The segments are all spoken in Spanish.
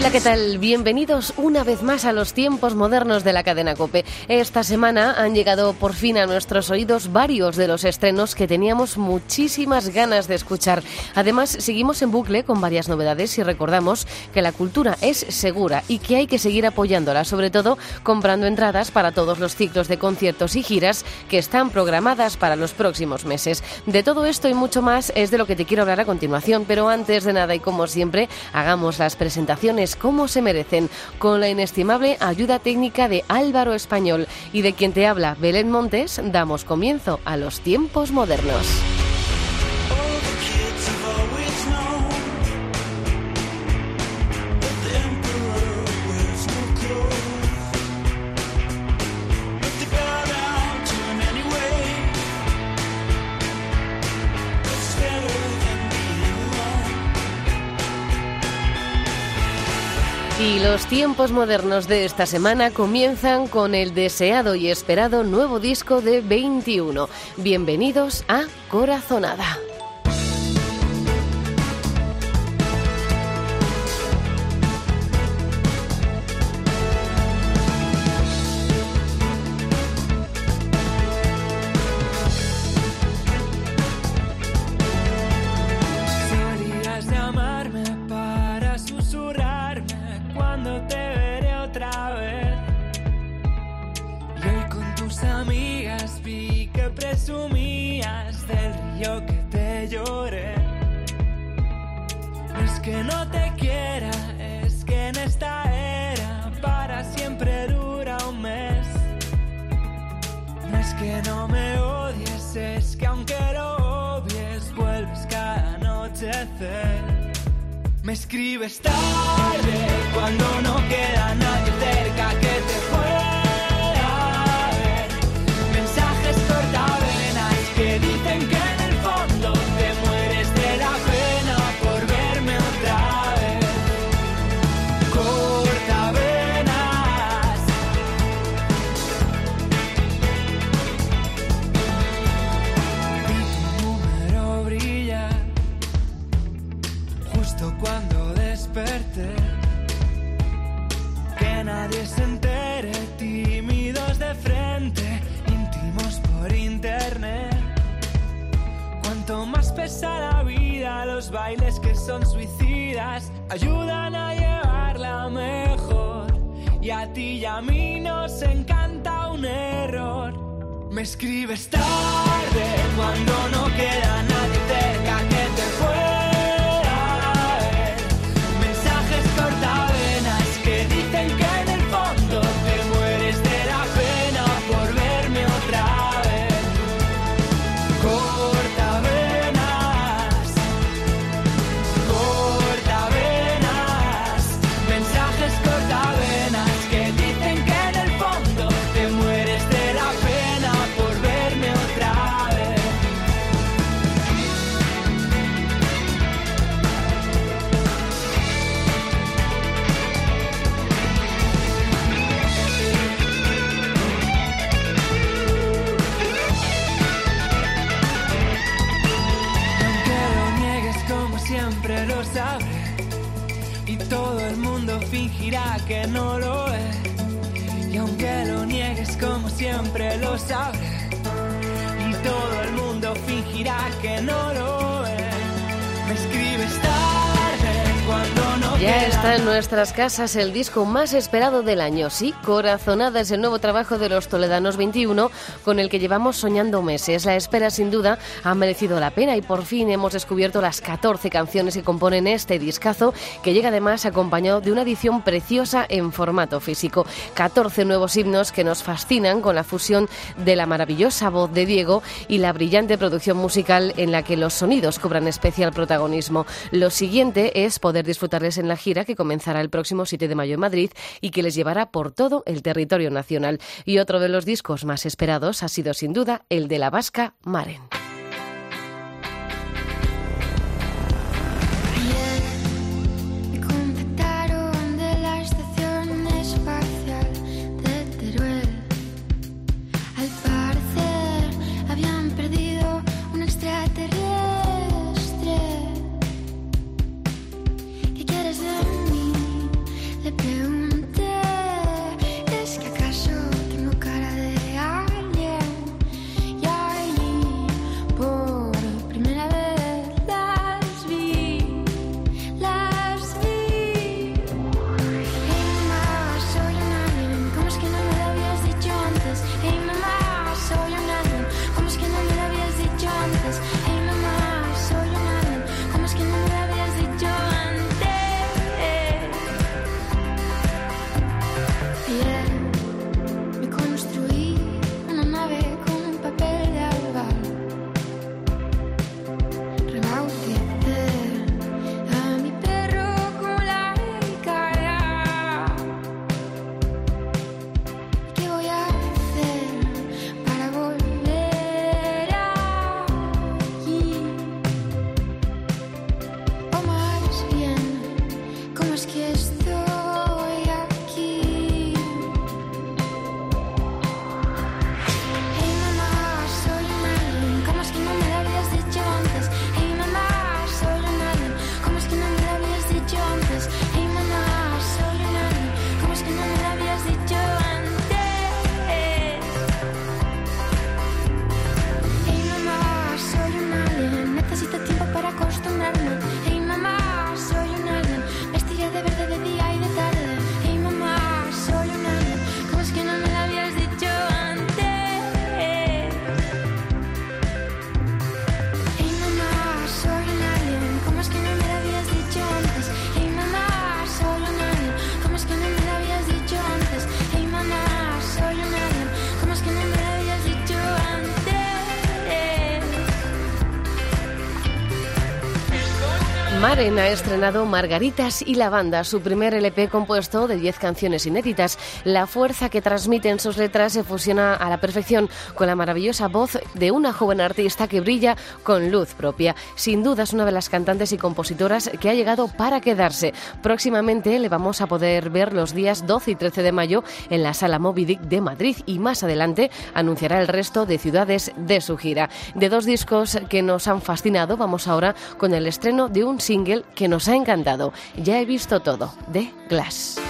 Hola, ¿qué tal? Bienvenidos una vez más a los tiempos modernos de la cadena Cope. Esta semana han llegado por fin a nuestros oídos varios de los estrenos que teníamos muchísimas ganas de escuchar. Además, seguimos en bucle con varias novedades y recordamos que la cultura es segura y que hay que seguir apoyándola, sobre todo comprando entradas para todos los ciclos de conciertos y giras que están programadas para los próximos meses. De todo esto y mucho más es de lo que te quiero hablar a continuación, pero antes de nada y como siempre, hagamos las presentaciones como se merecen, con la inestimable ayuda técnica de Álvaro Español y de quien te habla Belén Montes, damos comienzo a los tiempos modernos. Los tiempos modernos de esta semana comienzan con el deseado y esperado nuevo disco de 21. Bienvenidos a Corazonada. Que no te quiera, es que en esta era para siempre dura un mes. No es que no me odies, es que aunque lo obvies, vuelves cada anochecer. Me escribes tarde cuando no queda nadie cerca que te pueda. Pesa la vida, los bailes que son suicidas ayudan a llevarla mejor. Y a ti y a mí nos encanta un error. Me escribes tarde cuando no queda nadie mundo fingirá que no lo es. Me escribes tarde cuando no queda está en nuestras casas el disco más esperado del año. Sí, Corazonada es el nuevo trabajo de los Toledanos 21 con el que llevamos soñando meses. La espera sin duda ha merecido la pena y por fin hemos descubierto las 14 canciones que componen este discazo que llega además acompañado de una edición preciosa en formato físico. 14 nuevos himnos que nos fascinan con la fusión de la maravillosa voz de Diego y la brillante producción musical en la que los sonidos cobran especial protagonismo. Lo siguiente es poder disfrutarles en la gira que comenzará el próximo 7 de mayo en Madrid y que les llevará por todo el territorio nacional. Y otro de los discos más esperados ha sido sin duda el de la vasca Maren. Maren ha estrenado Margaritas y la banda, su primer LP compuesto de 10 canciones inéditas. La fuerza que transmiten sus letras se fusiona a la perfección con la maravillosa voz de una joven artista que brilla con luz propia. Sin duda es una de las cantantes y compositoras que ha llegado para quedarse. Próximamente le vamos a poder ver los días 12 y 13 de mayo en la Sala Moby de Madrid y más adelante anunciará el resto de ciudades de su gira. De dos discos que nos han fascinado, vamos ahora con el estreno de un single que nos ha encantado. Ya he visto todo, de Glass.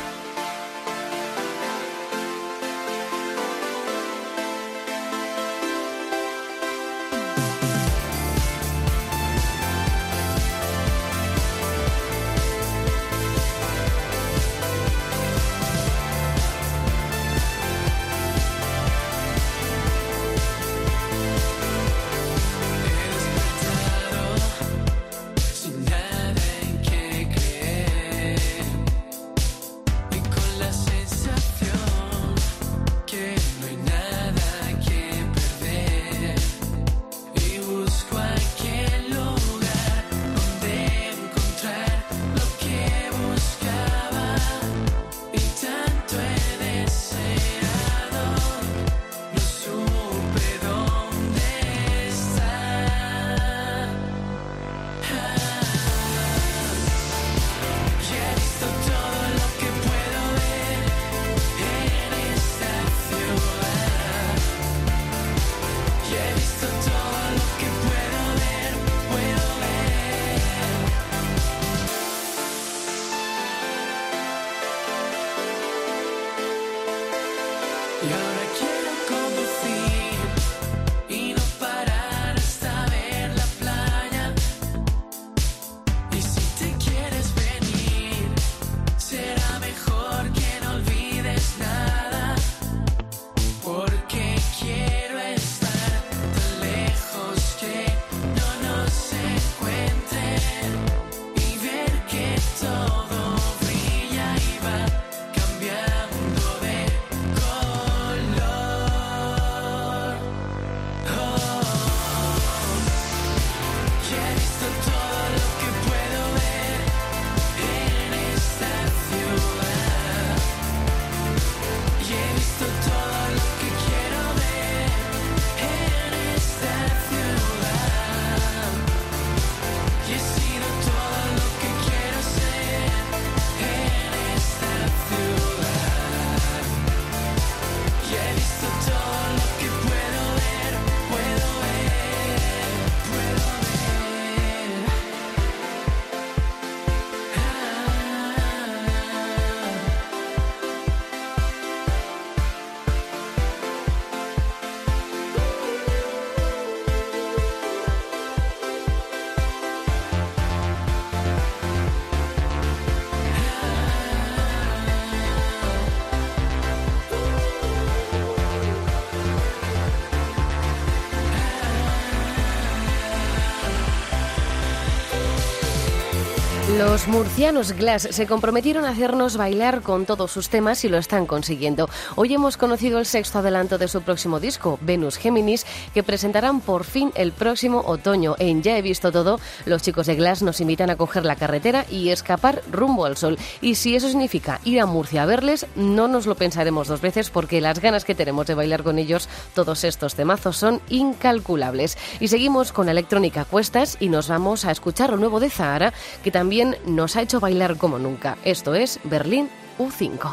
Murcianos Glass se comprometieron a hacernos bailar con todos sus temas y lo están consiguiendo. Hoy hemos conocido el sexto adelanto de su próximo disco, Venus Géminis, que presentarán por fin el próximo otoño. En Ya he visto todo, los chicos de Glass nos invitan a coger la carretera y escapar rumbo al sol. Y si eso significa ir a Murcia a verles, no nos lo pensaremos dos veces porque las ganas que tenemos de bailar con ellos todos estos temazos son incalculables. Y seguimos con electrónica cuestas y nos vamos a escuchar lo nuevo de Zahara, que también nos ha hecho bailar como nunca. Esto es Berlín U5.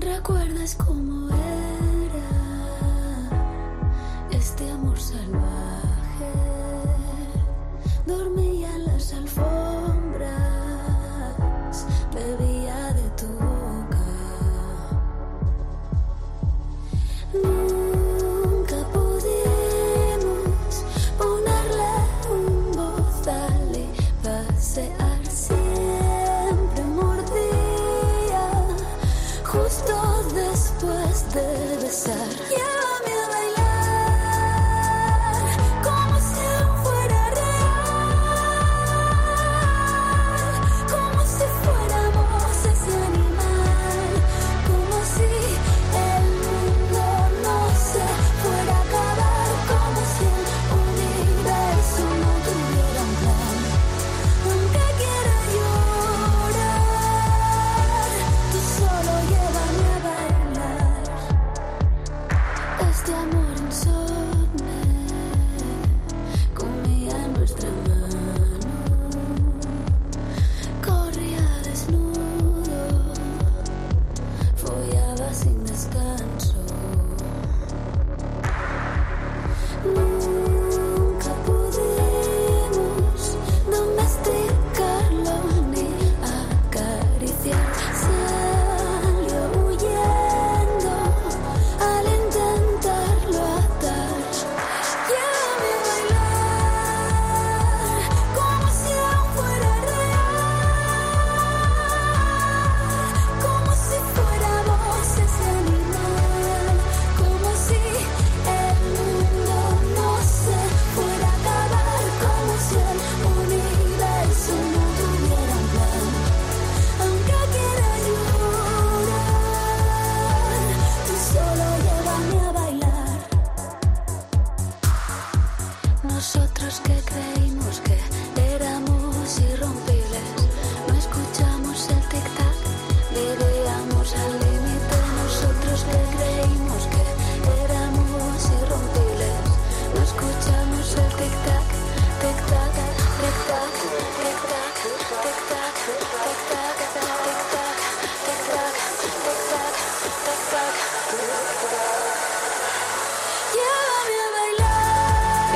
¿Recuerdas cómo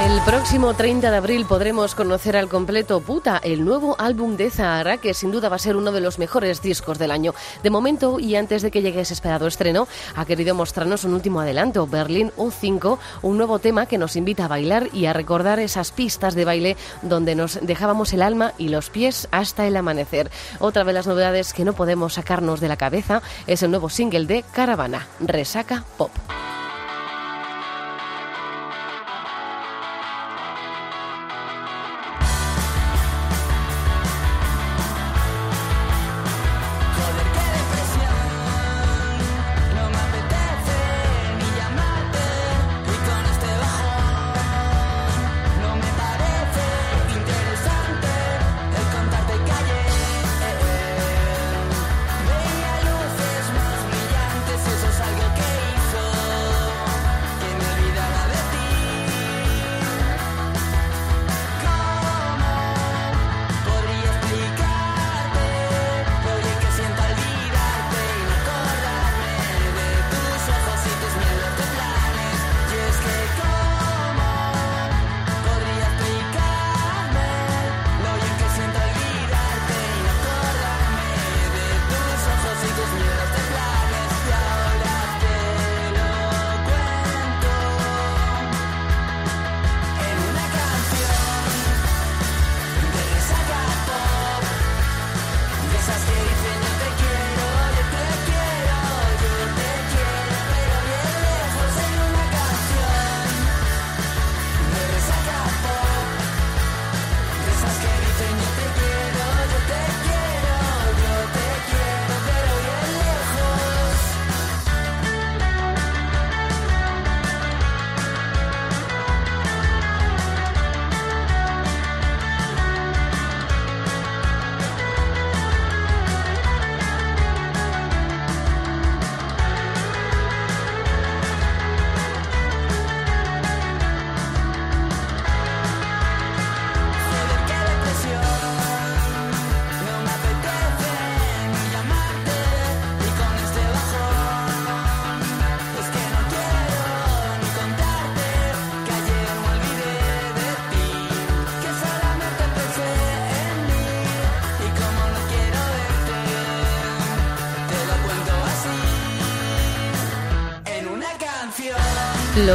El próximo 30 de abril podremos conocer al completo Puta, el nuevo álbum de Zahara, que sin duda va a ser uno de los mejores discos del año. De momento, y antes de que llegue ese esperado estreno, ha querido mostrarnos un último adelanto, Berlín U5, un nuevo tema que nos invita a bailar y a recordar esas pistas de baile donde nos dejábamos el alma y los pies hasta el amanecer. Otra de las novedades que no podemos sacarnos de la cabeza es el nuevo single de Caravana, Resaca Pop.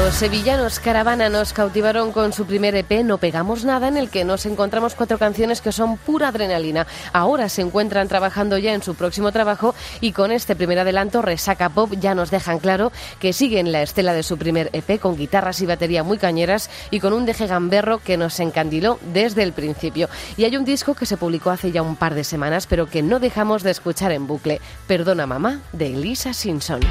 Los sevillanos Caravana nos cautivaron con su primer EP No Pegamos Nada, en el que nos encontramos cuatro canciones que son pura adrenalina. Ahora se encuentran trabajando ya en su próximo trabajo y con este primer adelanto, Resaca Pop, ya nos dejan claro que siguen la estela de su primer EP con guitarras y batería muy cañeras y con un deje gamberro que nos encandiló desde el principio. Y hay un disco que se publicó hace ya un par de semanas, pero que no dejamos de escuchar en bucle. Perdona mamá, de Elisa Simpson.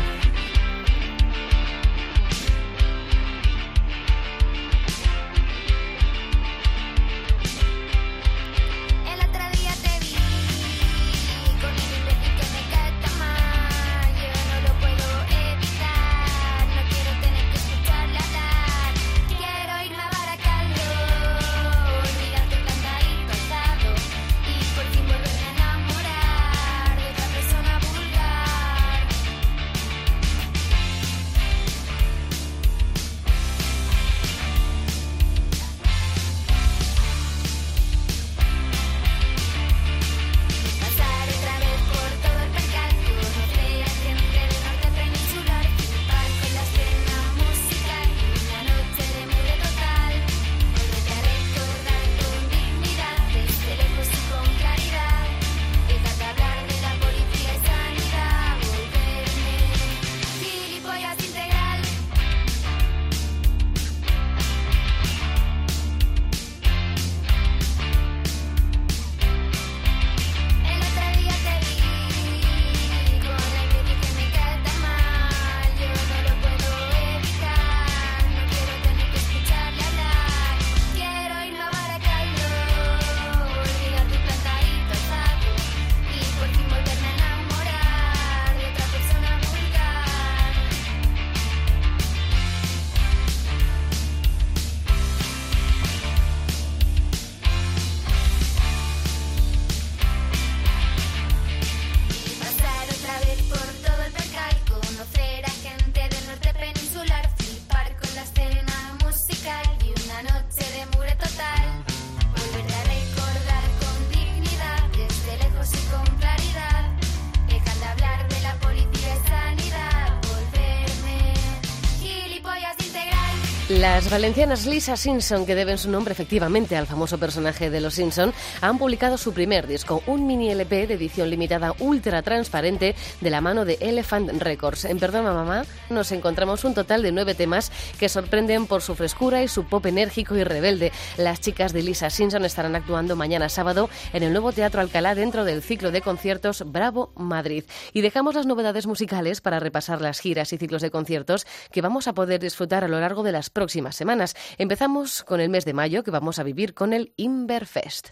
Las valencianas Lisa Simpson, que deben su nombre efectivamente al famoso personaje de Los Simpson, han publicado su primer disco, un mini LP de edición limitada ultra transparente de la mano de Elephant Records. En Perdona Mamá nos encontramos un total de nueve temas que sorprenden por su frescura y su pop enérgico y rebelde. Las chicas de Lisa Simpson estarán actuando mañana sábado en el nuevo Teatro Alcalá dentro del ciclo de conciertos Bravo Madrid. Y dejamos las novedades musicales para repasar las giras y ciclos de conciertos que vamos a poder disfrutar a lo largo de las próximas semanas. Empezamos con el mes de mayo que vamos a vivir con el Inverfest.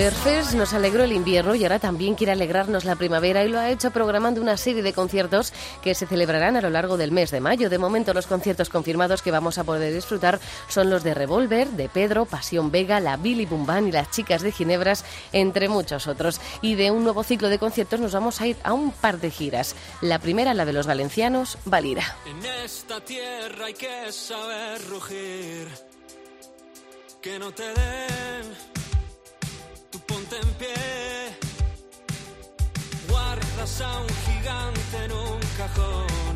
Inverfest nos alegró el invierno y ahora también quiere alegrarnos la primavera y lo ha hecho programando una serie de conciertos que se celebrarán a lo largo del mes de mayo. De momento los conciertos confirmados que vamos a poder disfrutar son los de Revolver, de Pedro, Pasión Vega, la Billy Bumbán y las Chicas de Ginebras, entre muchos otros. Y de un nuevo ciclo de conciertos nos vamos a ir a un par de giras. La primera, la de los valencianos, Valira. En esta tierra hay que saber rugir, que no te den, en pie, guardas a un gigante en un cajón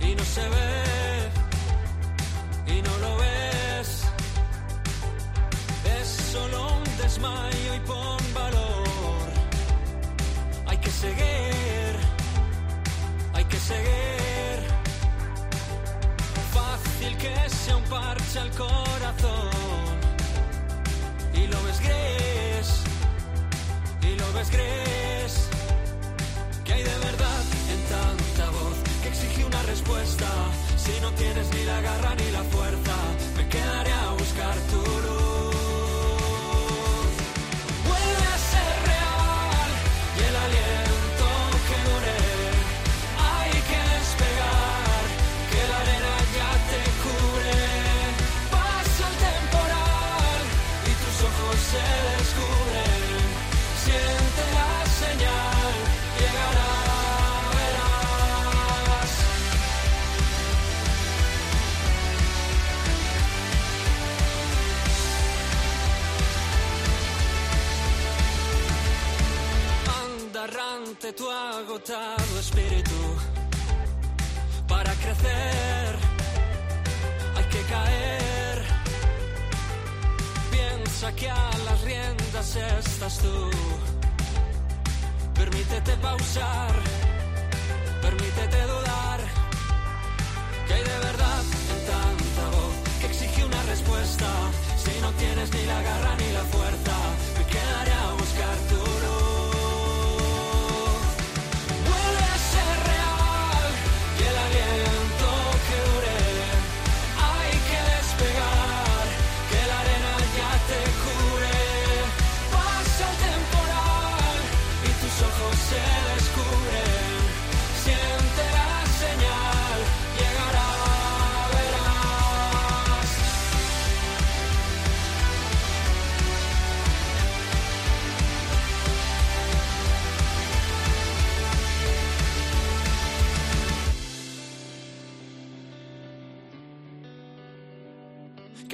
y no se ve, y no lo ves, es solo un desmayo y pon valor, hay que seguir hay que seguir. Fácil que sea un parche al corazón. Y lo ves gris, y lo ves gris. Que hay de verdad en tanta voz que exige una respuesta. Si no tienes ni la garra ni la fuerza, me quedaré a buscar tu luz. Errante tu agotado espíritu. Para crecer hay que caer. Piensa que a las riendas estás tú. Permítete pausar permítete dudar. Que hay de verdad en tanta voz que exige una respuesta. Si no tienes ni la garra ni la fuerza me quedaré a buscar tu luz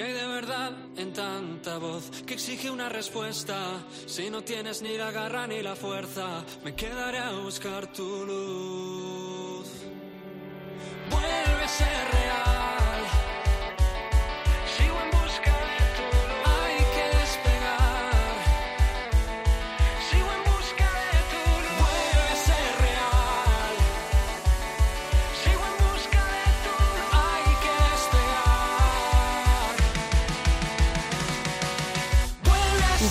hay de verdad en tanta voz que exige una respuesta. Si no tienes ni la garra ni la fuerza, me quedaré a buscar tu luz.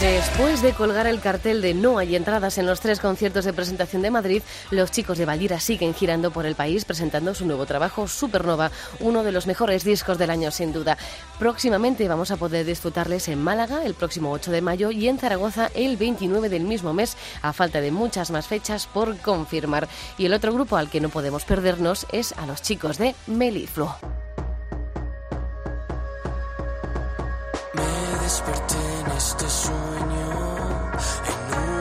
Después de colgar el cartel de no hay entradas en los tres conciertos de presentación de Madrid, los chicos de Valira siguen girando por el país presentando su nuevo trabajo Supernova, uno de los mejores discos del año sin duda. Próximamente vamos a poder disfrutarles en Málaga el próximo 8 de mayo y en Zaragoza el 29 del mismo mes, a falta de muchas más fechas por confirmar. Y el otro grupo al que no podemos perdernos es a los chicos de Melifluo. Sueño, en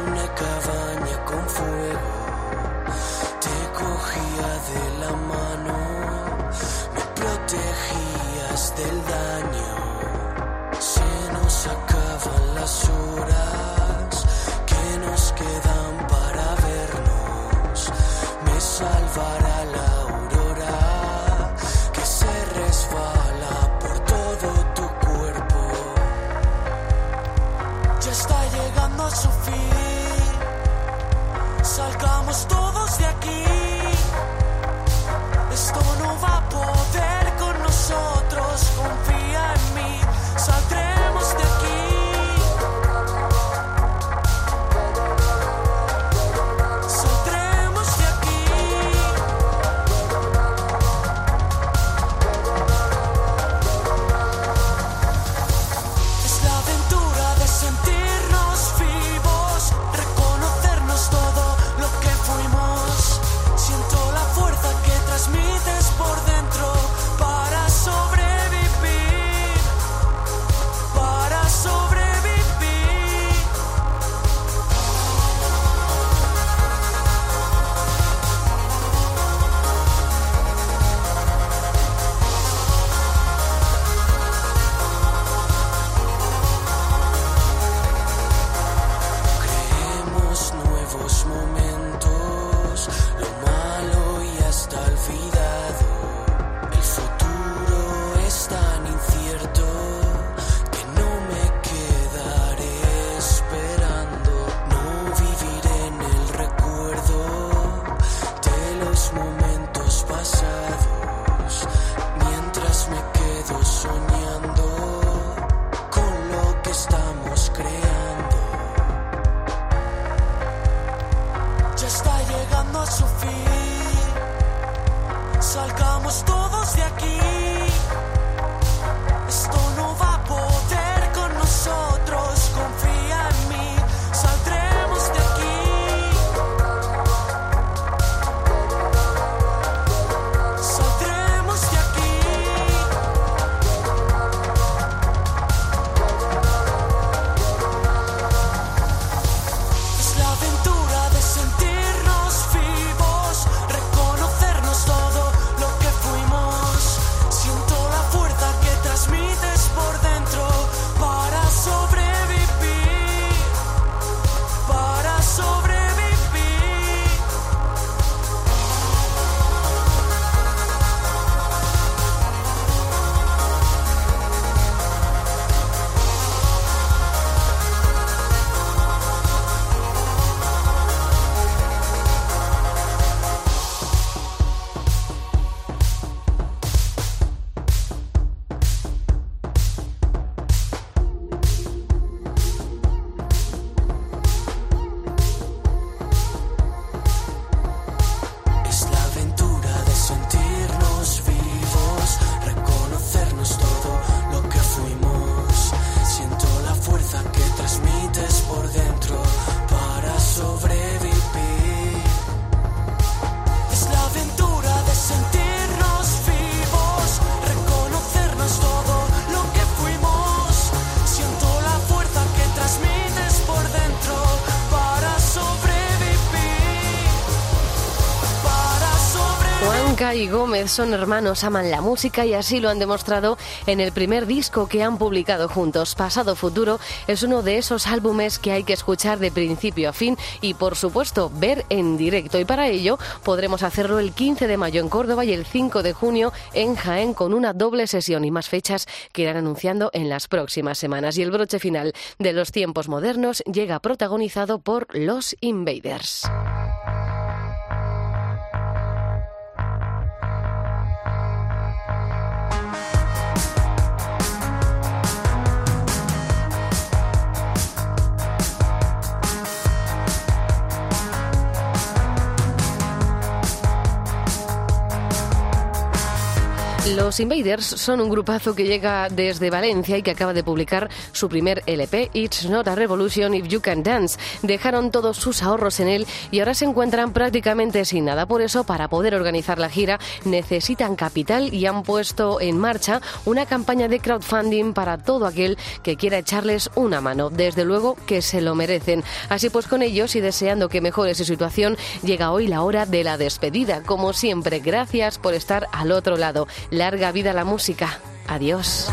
una cabaña con fuego. Te cogía de la mano, me protegías del daño. Gómez son hermanos, aman la música y así lo han demostrado en el primer disco que han publicado juntos. Pasado Futuro es uno de esos álbumes que hay que escuchar de principio a fin y, por supuesto, ver en directo. Y para ello podremos hacerlo el 15 de mayo en Córdoba y el 5 de junio en Jaén con una doble sesión y más fechas que irán anunciando en las próximas semanas. Y el broche final de los tiempos modernos llega protagonizado por Los Invaders. Los Invaders son un grupazo que llega desde Valencia y que acaba de publicar su primer LP, It's Not a Revolution If You Can Dance. Dejaron todos sus ahorros en él y ahora se encuentran prácticamente sin nada. Por eso, para poder organizar la gira, necesitan capital y han puesto en marcha una campaña de crowdfunding para todo aquel que quiera echarles una mano. Desde luego que se lo merecen. Así pues, con ellos y deseando que mejore su situación, llega hoy la hora de la despedida. Como siempre, gracias por estar al otro lado. Larga vida la música. Adiós.